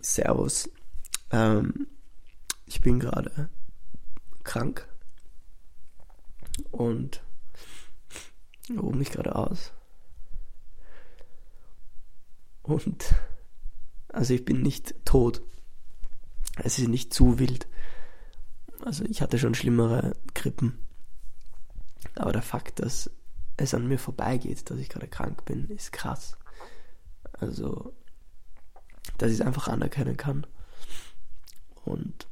Servus. Ähm, ich bin gerade krank und ruhe mich gerade aus. Und also ich bin nicht tot. Es ist nicht zu wild. Also ich hatte schon schlimmere Grippen. Aber der Fakt, dass es an mir vorbeigeht, dass ich gerade krank bin, ist krass. Also, dass ich es einfach anerkennen kann. Und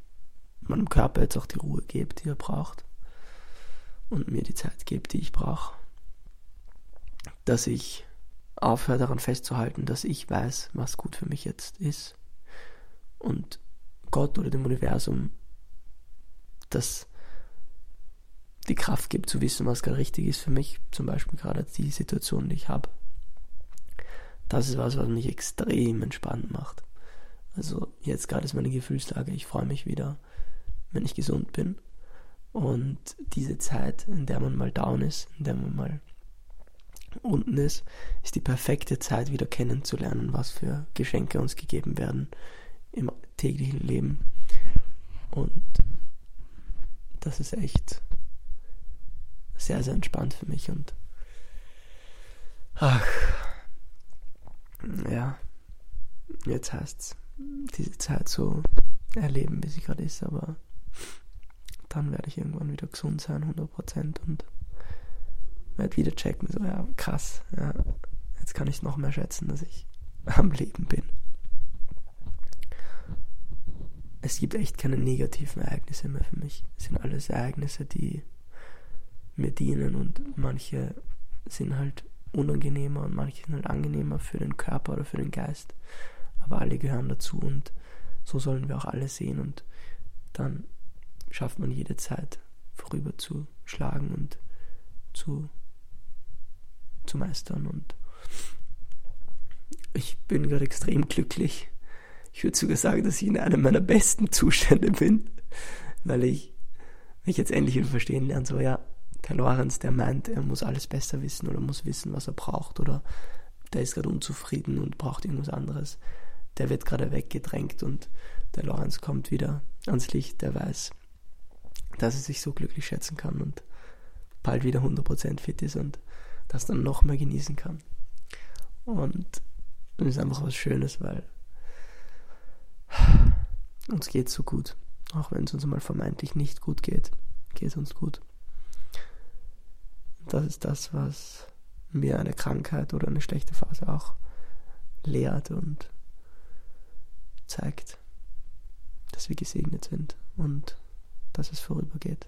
meinem Körper jetzt auch die Ruhe gibt, die er braucht. Und mir die Zeit gibt, die ich brauche. Dass ich aufhöre daran festzuhalten, dass ich weiß, was gut für mich jetzt ist. Und Gott oder dem Universum das die Kraft gibt zu wissen, was gerade richtig ist für mich. Zum Beispiel gerade die Situation, die ich habe. Das ist was, was mich extrem entspannt macht. Also jetzt gerade ist meine Gefühlslage, ich freue mich wieder, wenn ich gesund bin. Und diese Zeit, in der man mal down ist, in der man mal unten ist, ist die perfekte Zeit, wieder kennenzulernen, was für Geschenke uns gegeben werden im täglichen Leben. Und das ist echt sehr, sehr entspannt für mich und ach, ja, jetzt heißt es, diese Zeit so erleben, wie sie gerade ist, aber dann werde ich irgendwann wieder gesund sein, 100% und werde wieder checken, so, ja, krass, ja, jetzt kann ich noch mehr schätzen, dass ich am Leben bin. Es gibt echt keine negativen Ereignisse mehr für mich. Es sind alles Ereignisse, die mir dienen und manche sind halt unangenehmer und manche sind halt angenehmer für den Körper oder für den Geist. Aber alle gehören dazu und so sollen wir auch alle sehen und dann schafft man jede Zeit vorüber zu schlagen und zu, zu meistern und ich bin gerade extrem glücklich. Ich würde sogar sagen, dass ich in einem meiner besten Zustände bin, weil ich mich jetzt endlich wieder verstehen lerne, so ja, der Lorenz, der meint, er muss alles besser wissen oder muss wissen, was er braucht oder der ist gerade unzufrieden und braucht irgendwas anderes, der wird gerade weggedrängt und der Lorenz kommt wieder ans Licht, der weiß, dass er sich so glücklich schätzen kann und bald wieder 100% fit ist und das dann noch mehr genießen kann. Und das ist einfach was Schönes, weil uns geht so gut. Auch wenn es uns mal vermeintlich nicht gut geht, geht es uns gut. Das ist das, was mir eine Krankheit oder eine schlechte Phase auch lehrt und zeigt, dass wir gesegnet sind und dass es vorübergeht.